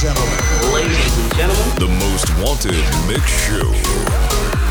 gentlemen. Ladies and gentlemen. The most wanted mix show.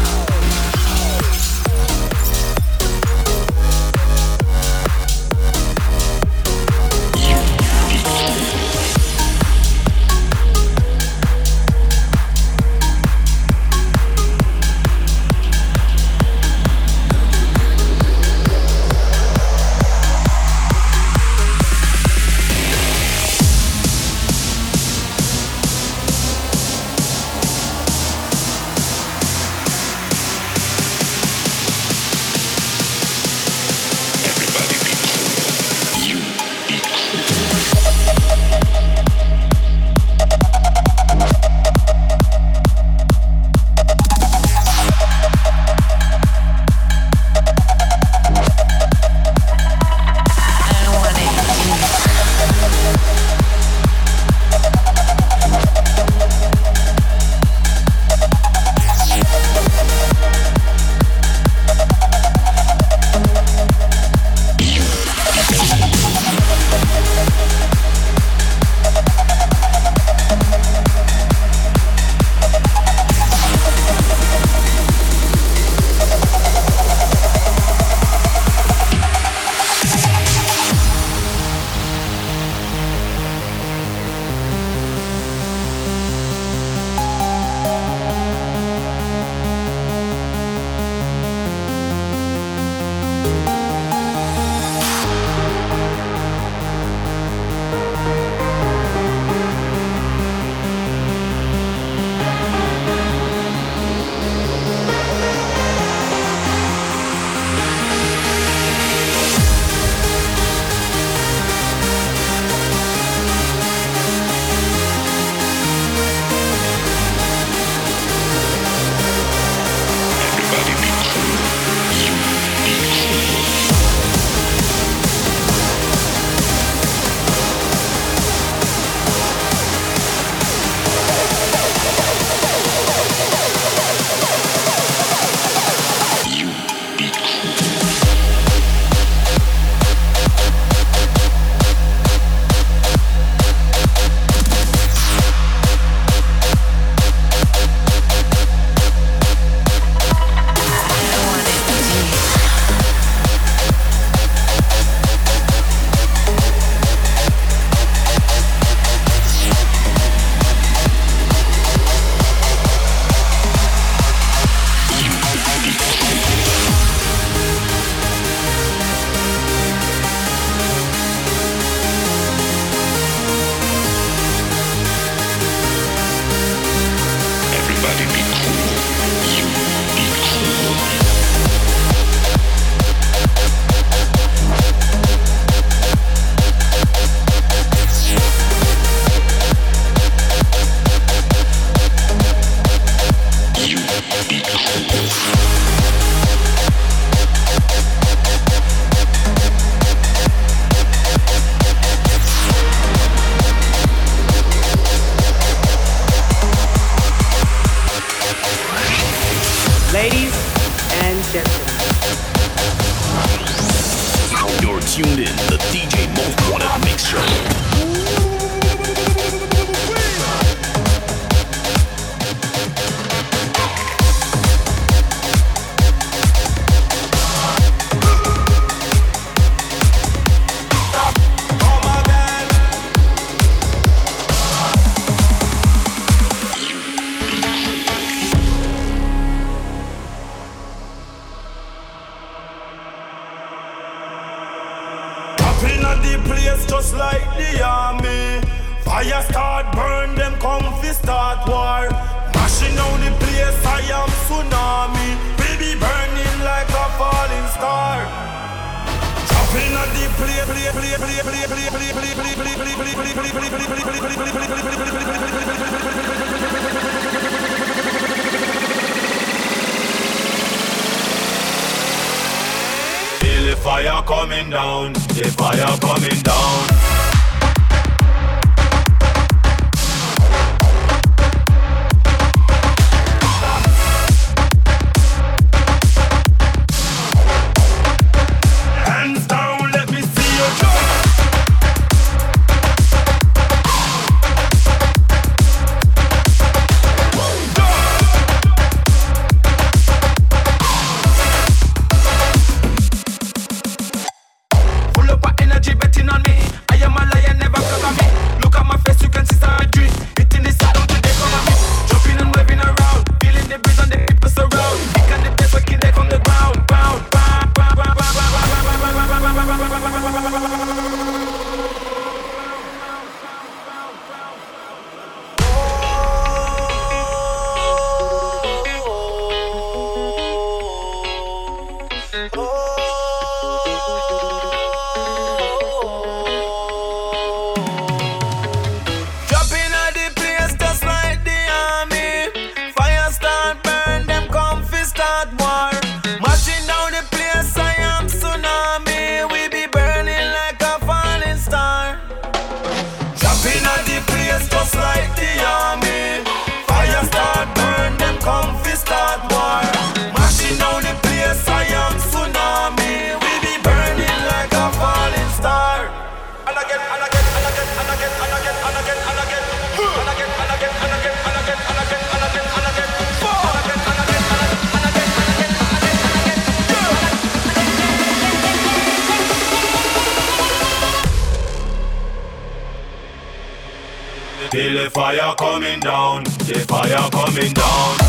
DJ move wanna make sure. fire coming down, the fire coming down.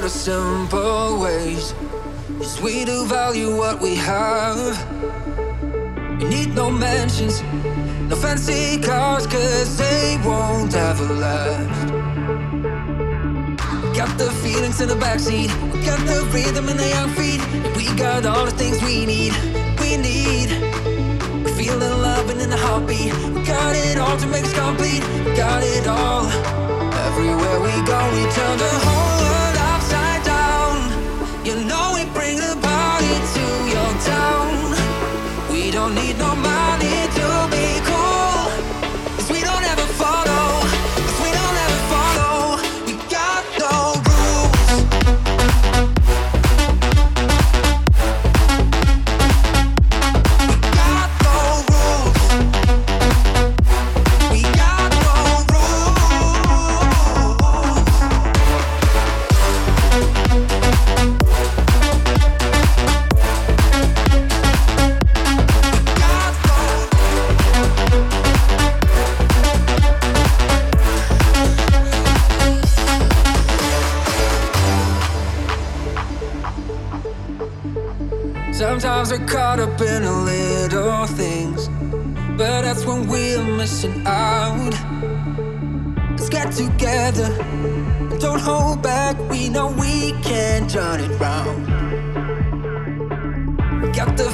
out of simple ways. Cause we do value what we have. We need no mansions, no fancy cars, cause they won't ever last. Got the feelings in the backseat, we got the rhythm in the outfit. We got all the things we need, we need. We feel the love and in the heartbeat. We got it all to make us complete, we got it all. Everywhere we go, we turn the whole world. don't need no money to be cool.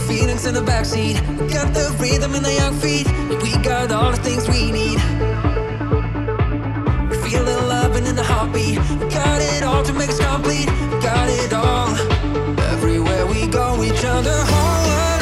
feelings in the backseat. We got the rhythm in the young feet. We got all the things we need. We feel it loving in the heartbeat. We got it all to make us complete. We got it all. Everywhere we go, we turn the whole. world.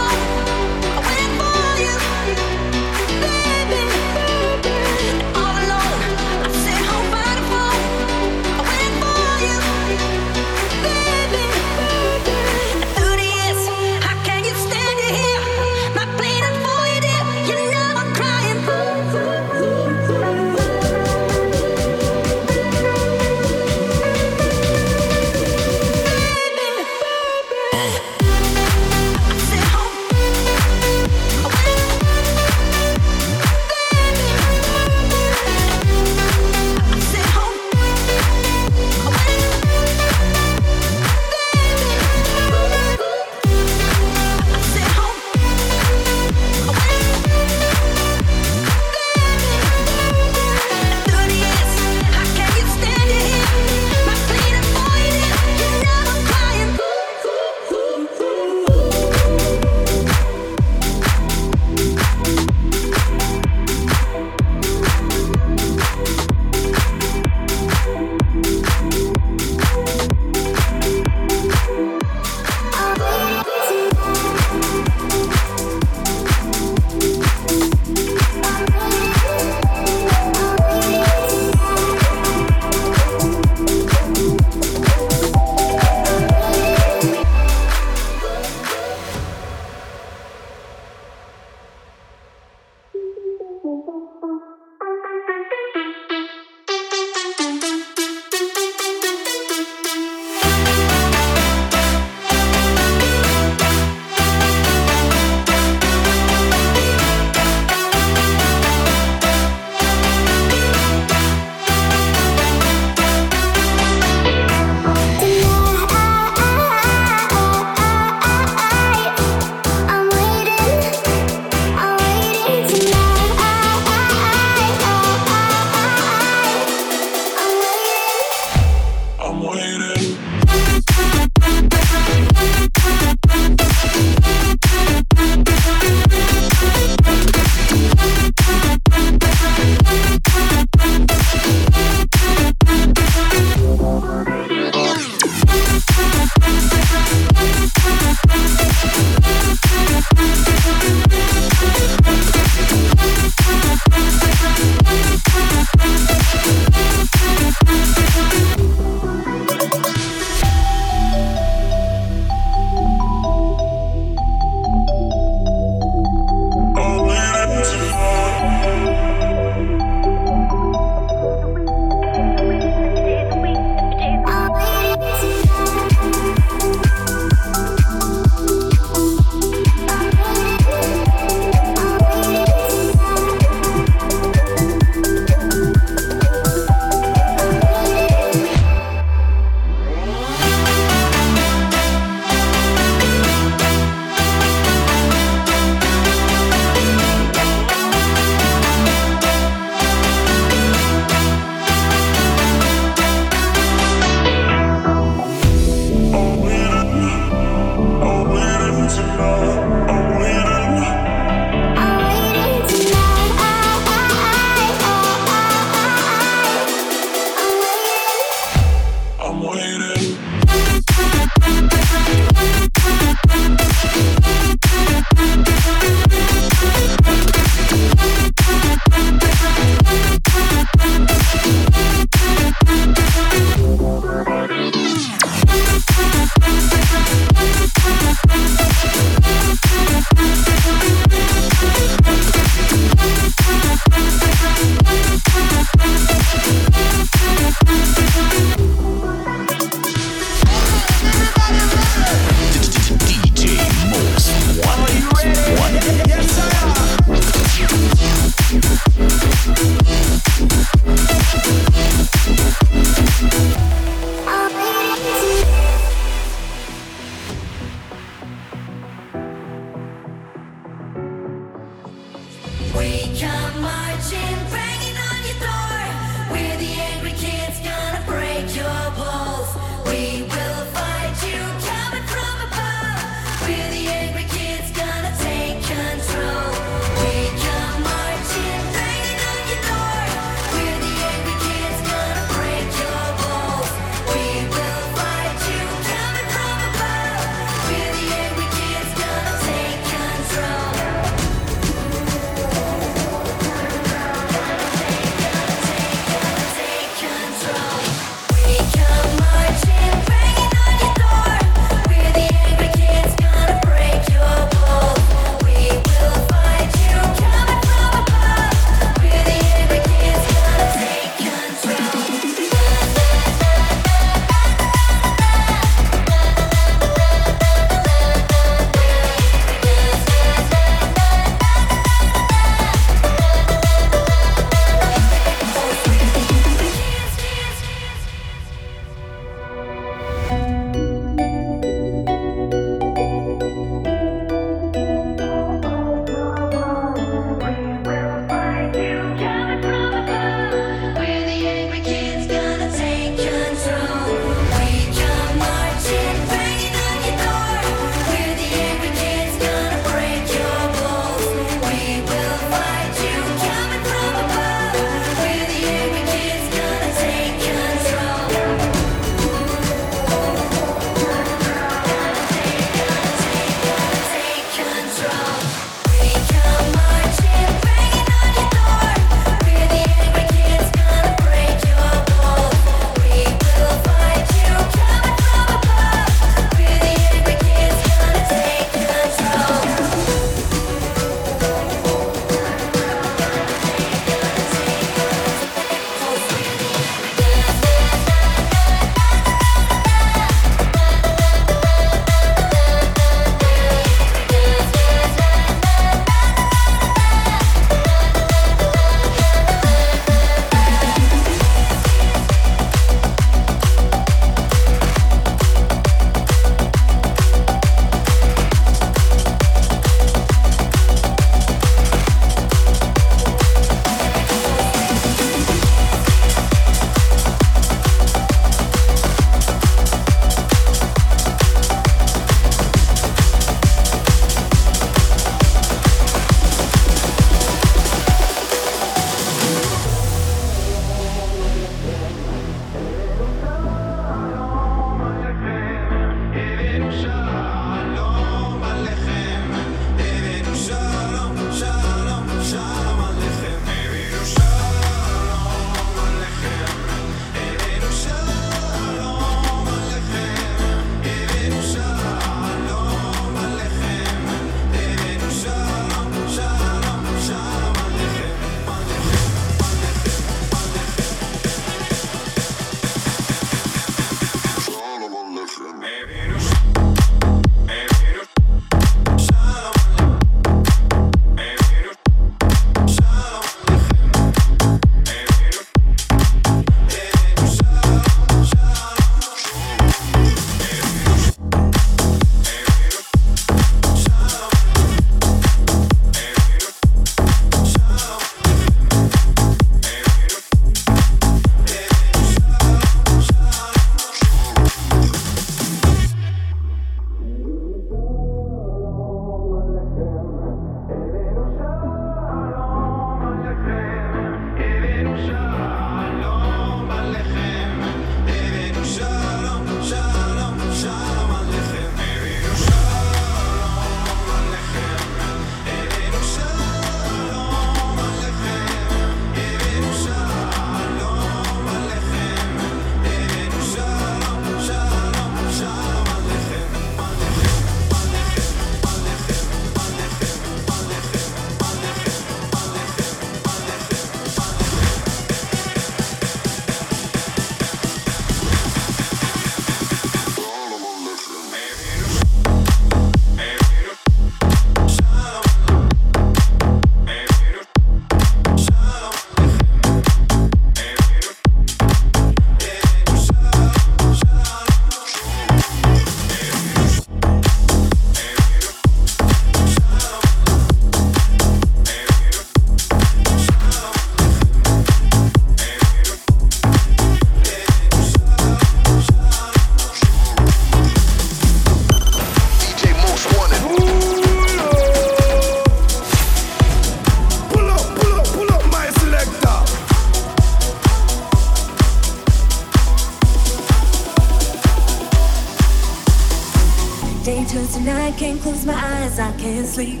turns to night, can't close my eyes, I can't sleep.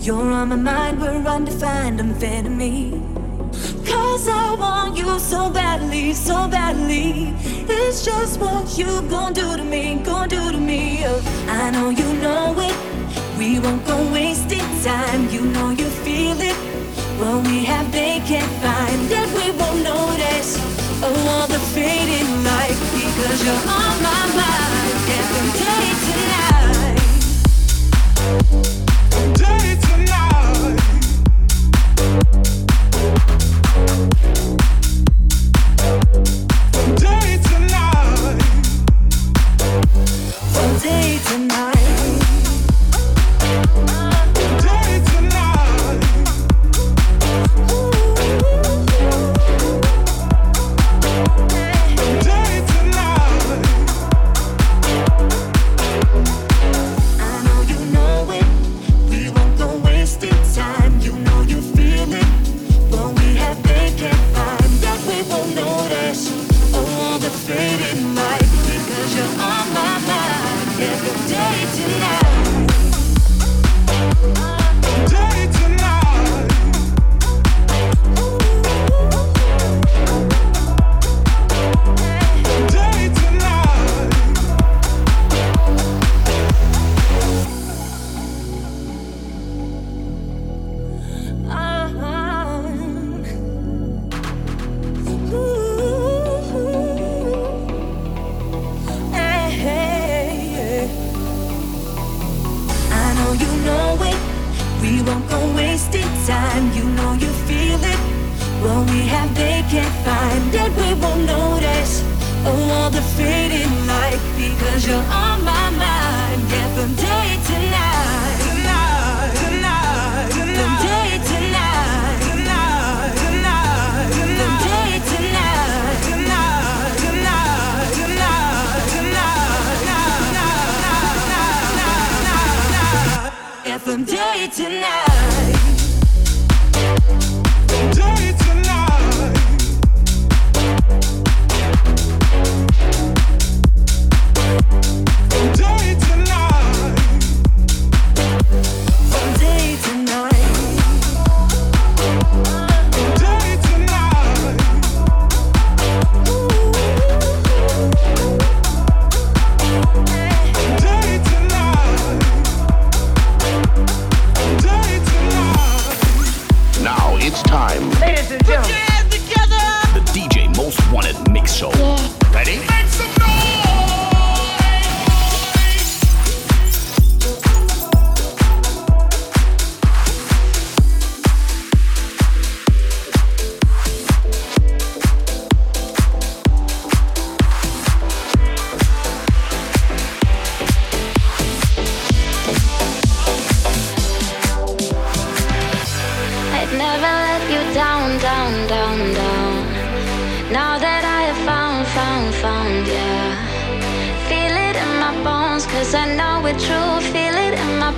You're on my mind, we're undefined, me Cause I want you so badly, so badly. It's just what you gon' do to me, gon' do to me. Oh, I know you know it. We won't go wasting time. You know you feel it. What we have, they can't find. That we won't notice. Oh, all the fading light. Because you're on my mind. Every day. Day tonight.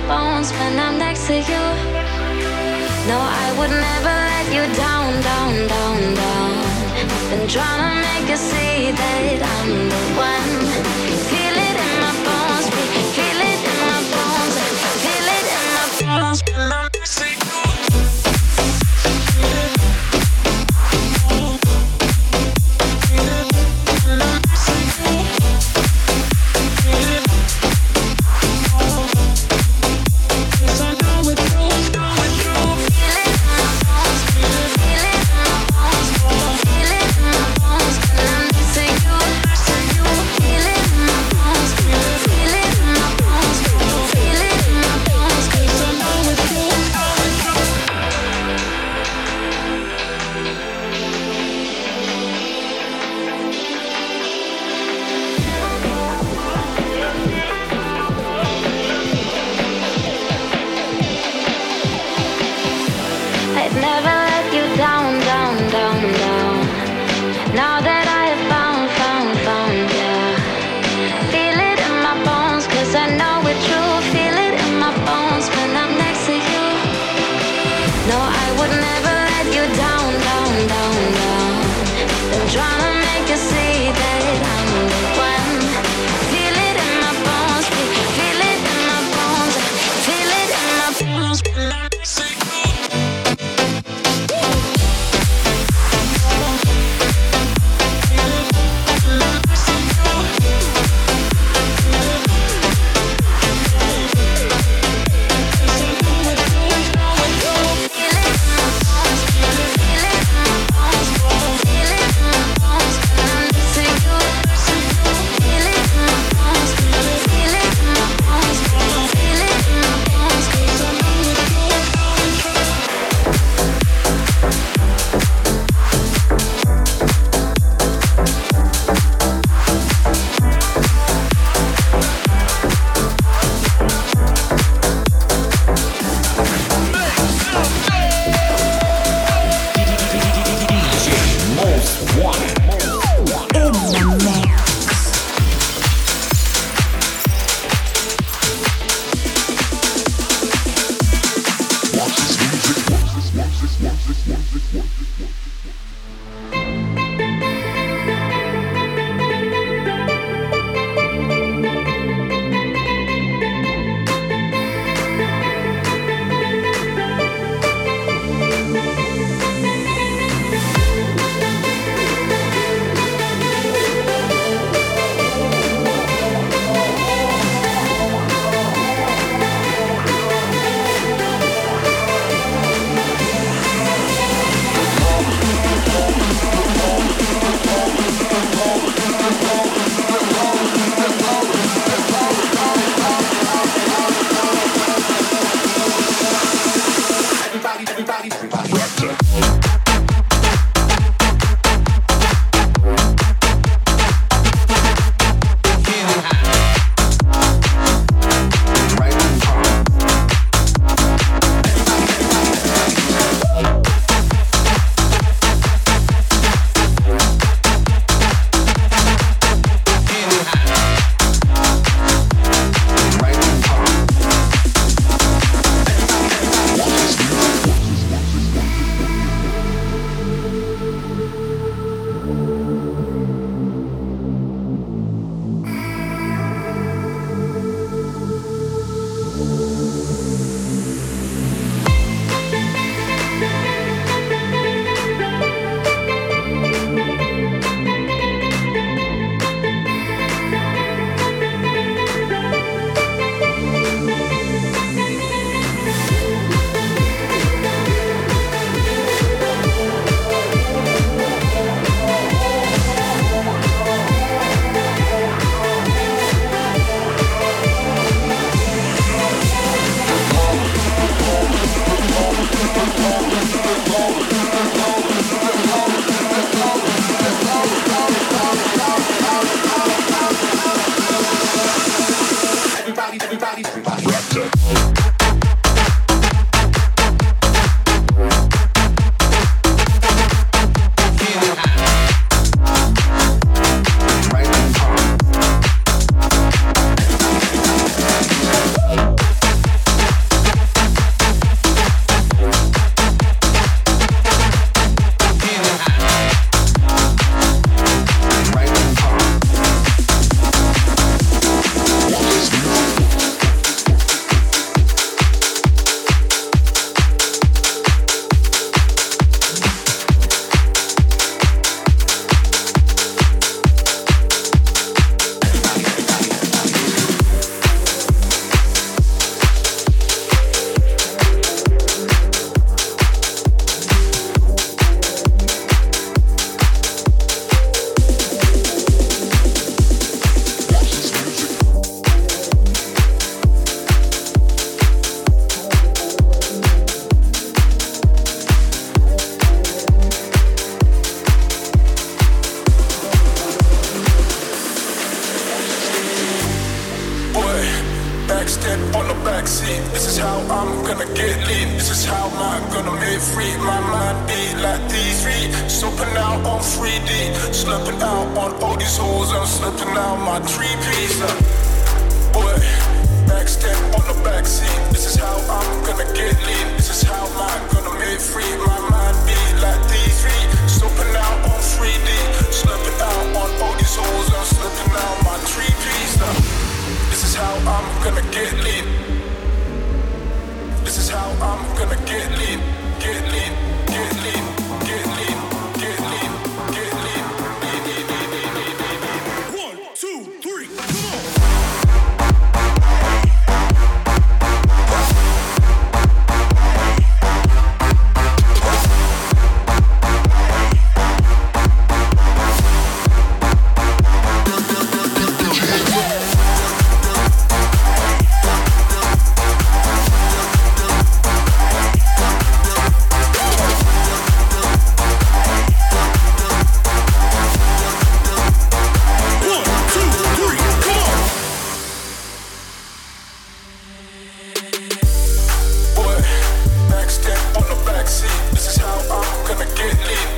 bones when I'm next to you. No, I would never let you down, down, down, down. I've been trying to make you see that I'm the one.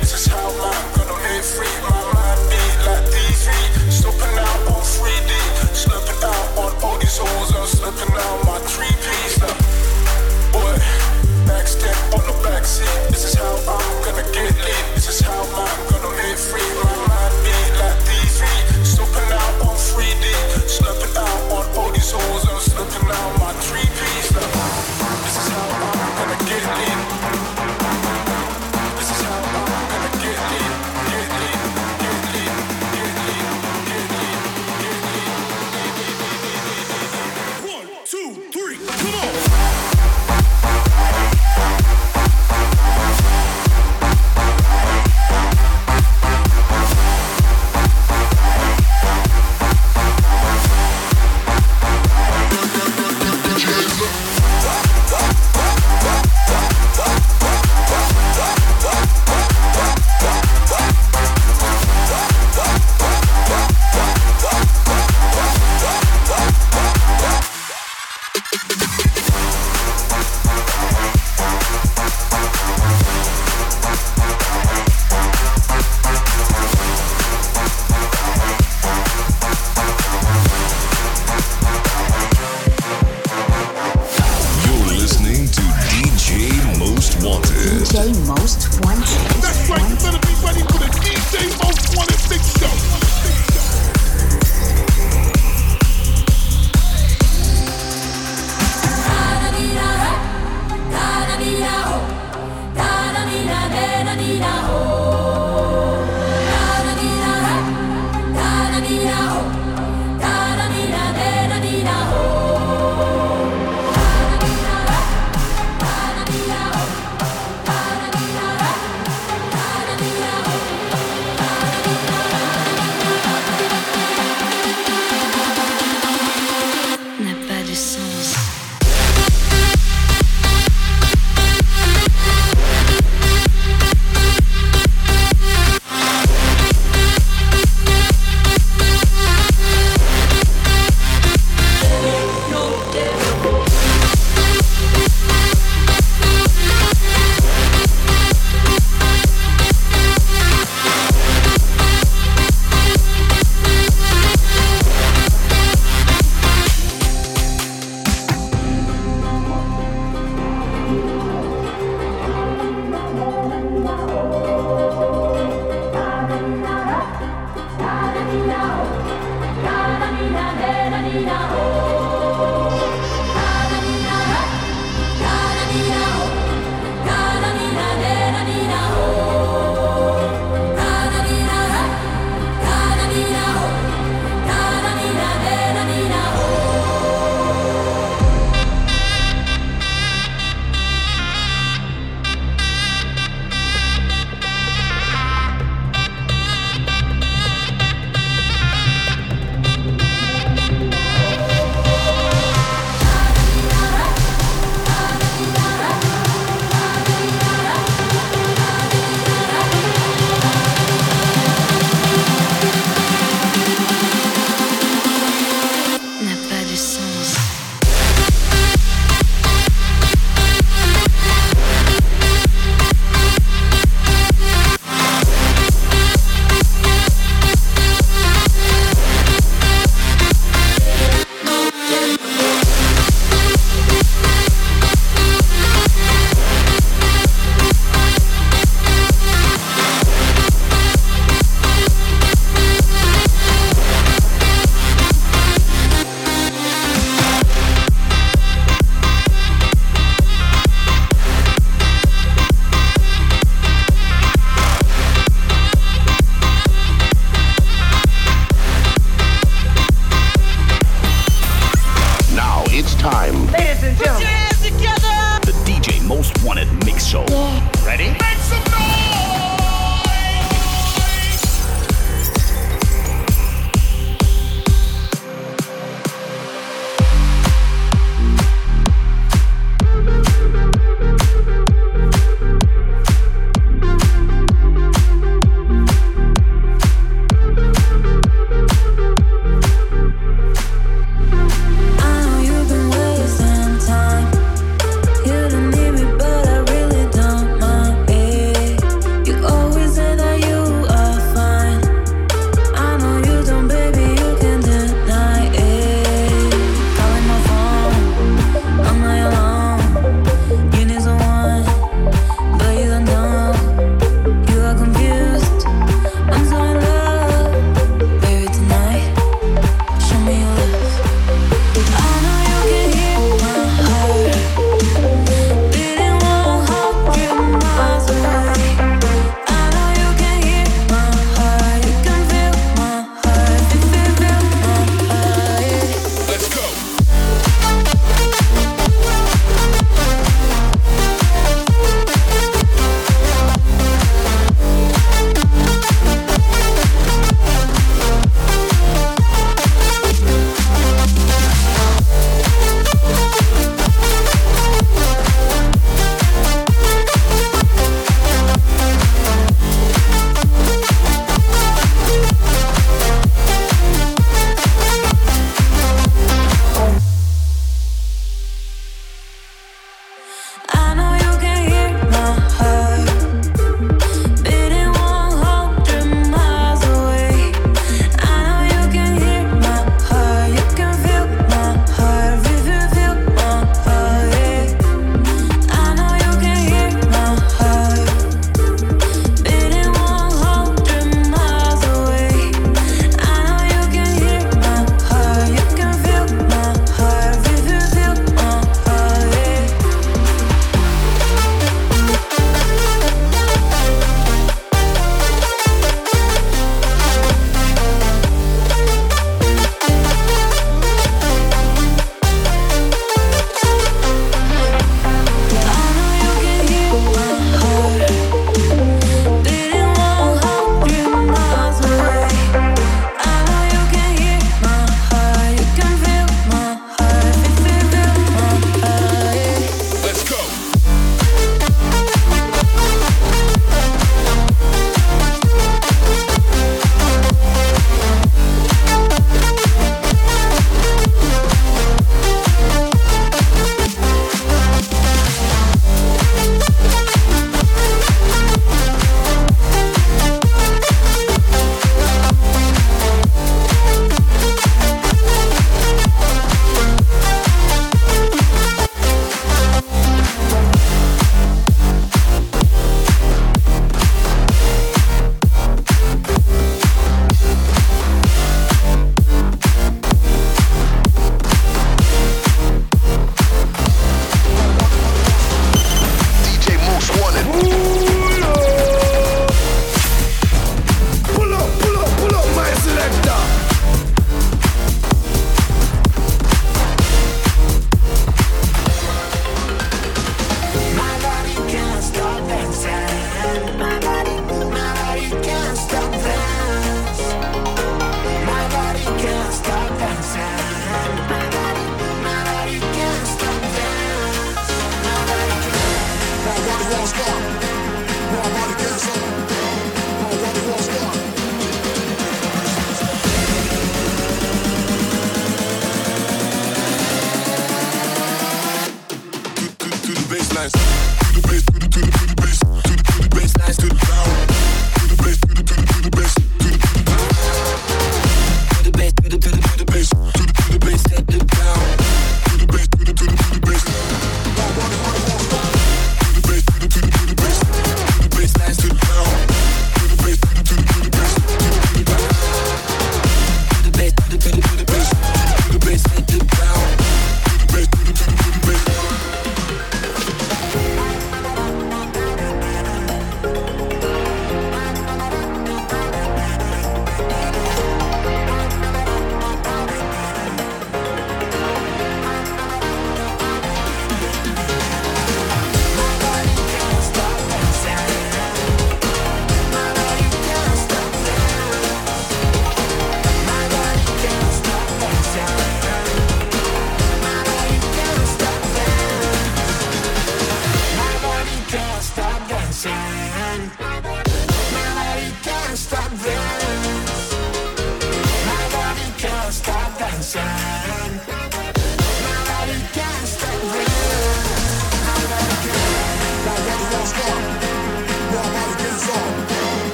This is how I'm gonna live free.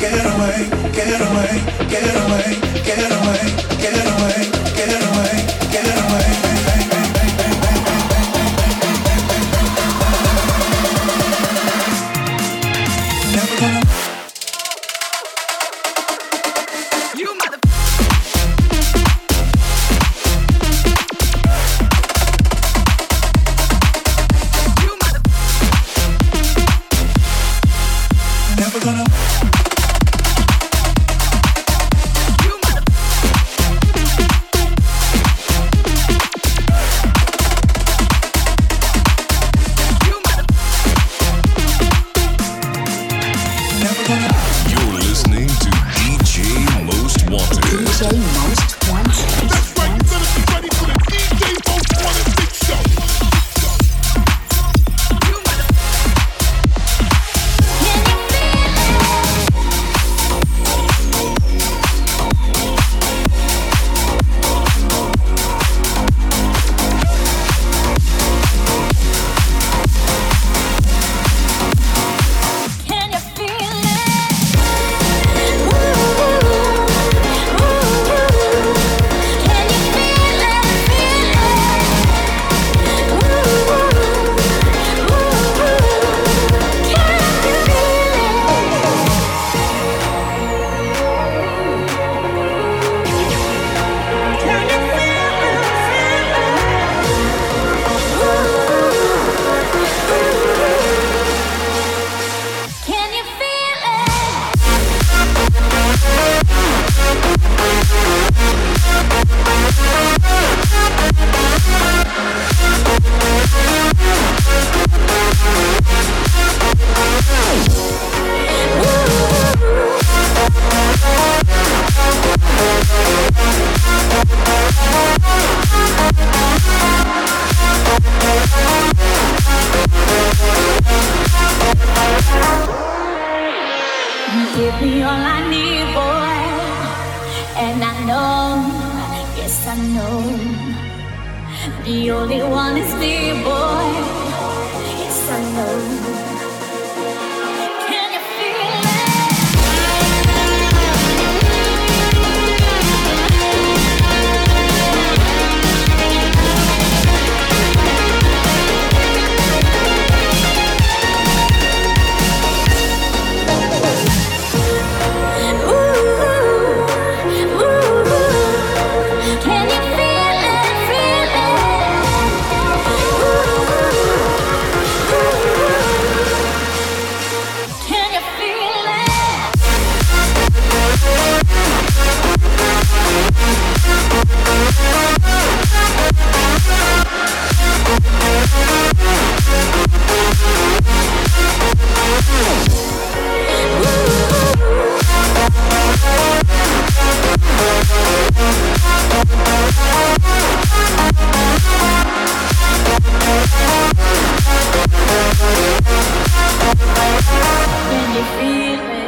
get away, get away, get away, get away, get away. give me all I need, boy. And I know, yes I know, the only one is me, boy. When you feel it.